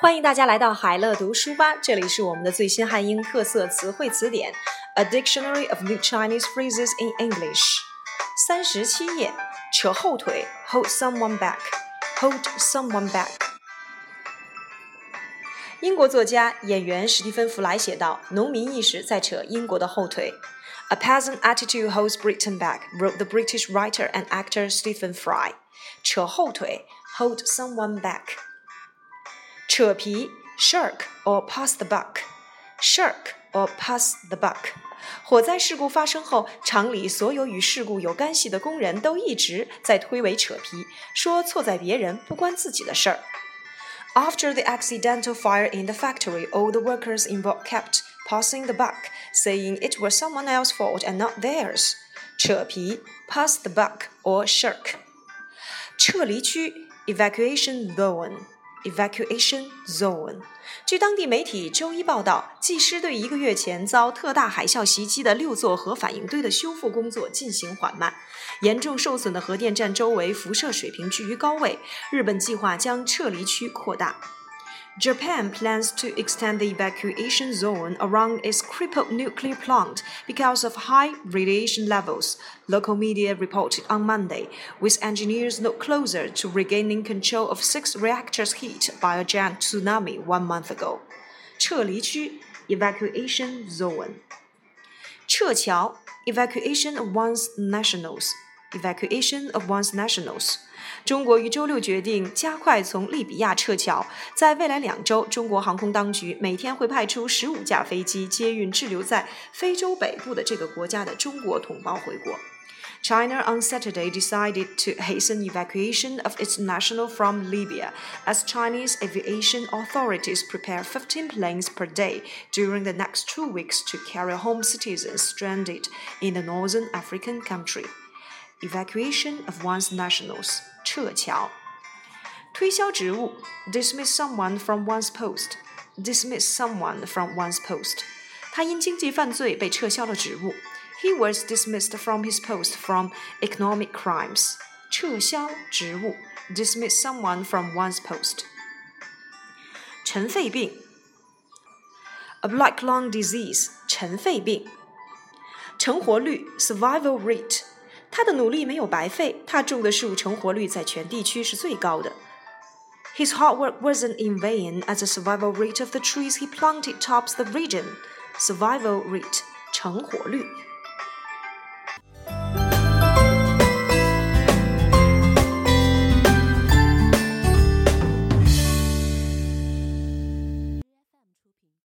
欢迎大家来到海乐读书吧，这里是我们的最新汉英特色词汇词典，A Dictionary of New Chinese Phrases in English。三十七页，扯后腿，hold someone back，hold someone back。英国作家、演员史蒂芬·弗莱写道：“农民意识在扯英国的后腿。” A peasant attitude holds Britain back, wrote the British writer and actor Stephen Fry. 扯后腿，hold someone back。 扯皮，shirk or pass the buck，shirk or pass the buck。火灾事故发生后，厂里所有与事故有干系的工人都一直在推诿扯皮，说错在别人，不关自己的事儿。After the accidental fire in the factory, all the workers involved kept passing the buck, saying it was someone else's fault and not theirs. 扯皮 pass the buck or shirk. 撤离区 evacuation zone Evacuation zone。据当地媒体周一报道，技师对一个月前遭特大海啸袭击的六座核反应堆的修复工作进行缓慢。严重受损的核电站周围辐射水平居于高位，日本计划将撤离区扩大。Japan plans to extend the evacuation zone around its crippled nuclear plant because of high radiation levels, local media reported on Monday, with engineers no closer to regaining control of six reactors hit by a giant tsunami one month ago. 撤离区 evacuation zone. 撤侨 evacuation of one's nationals evacuation of one's nationals。中国于周六决定加快从利比亚撤侨，在未来两周，中国航空当局每天会派出十五架飞机接运滞留在非洲北部的这个国家的中国同胞回国。China on Saturday decided to hasten evacuation of its national from Libya as Chinese aviation authorities prepare 15 planes per day during the next two weeks to carry home citizens stranded in the northern African country evacuation of one's nationals 撤侨，推销职务 dismiss someone from one's post dismiss someone from one's post，他因经济犯罪被撤销了职务。He was dismissed from his post from economic crimes。撤销职务，dismiss someone from one's post。尘肺病，a black lung disease，尘肺病。成活率，survival rate。 他的努力没有白费，他种的树成活率在全地区是最高的。His hard work wasn't in vain, as the survival rate of the trees he planted tops the region. Survival rate 成活率。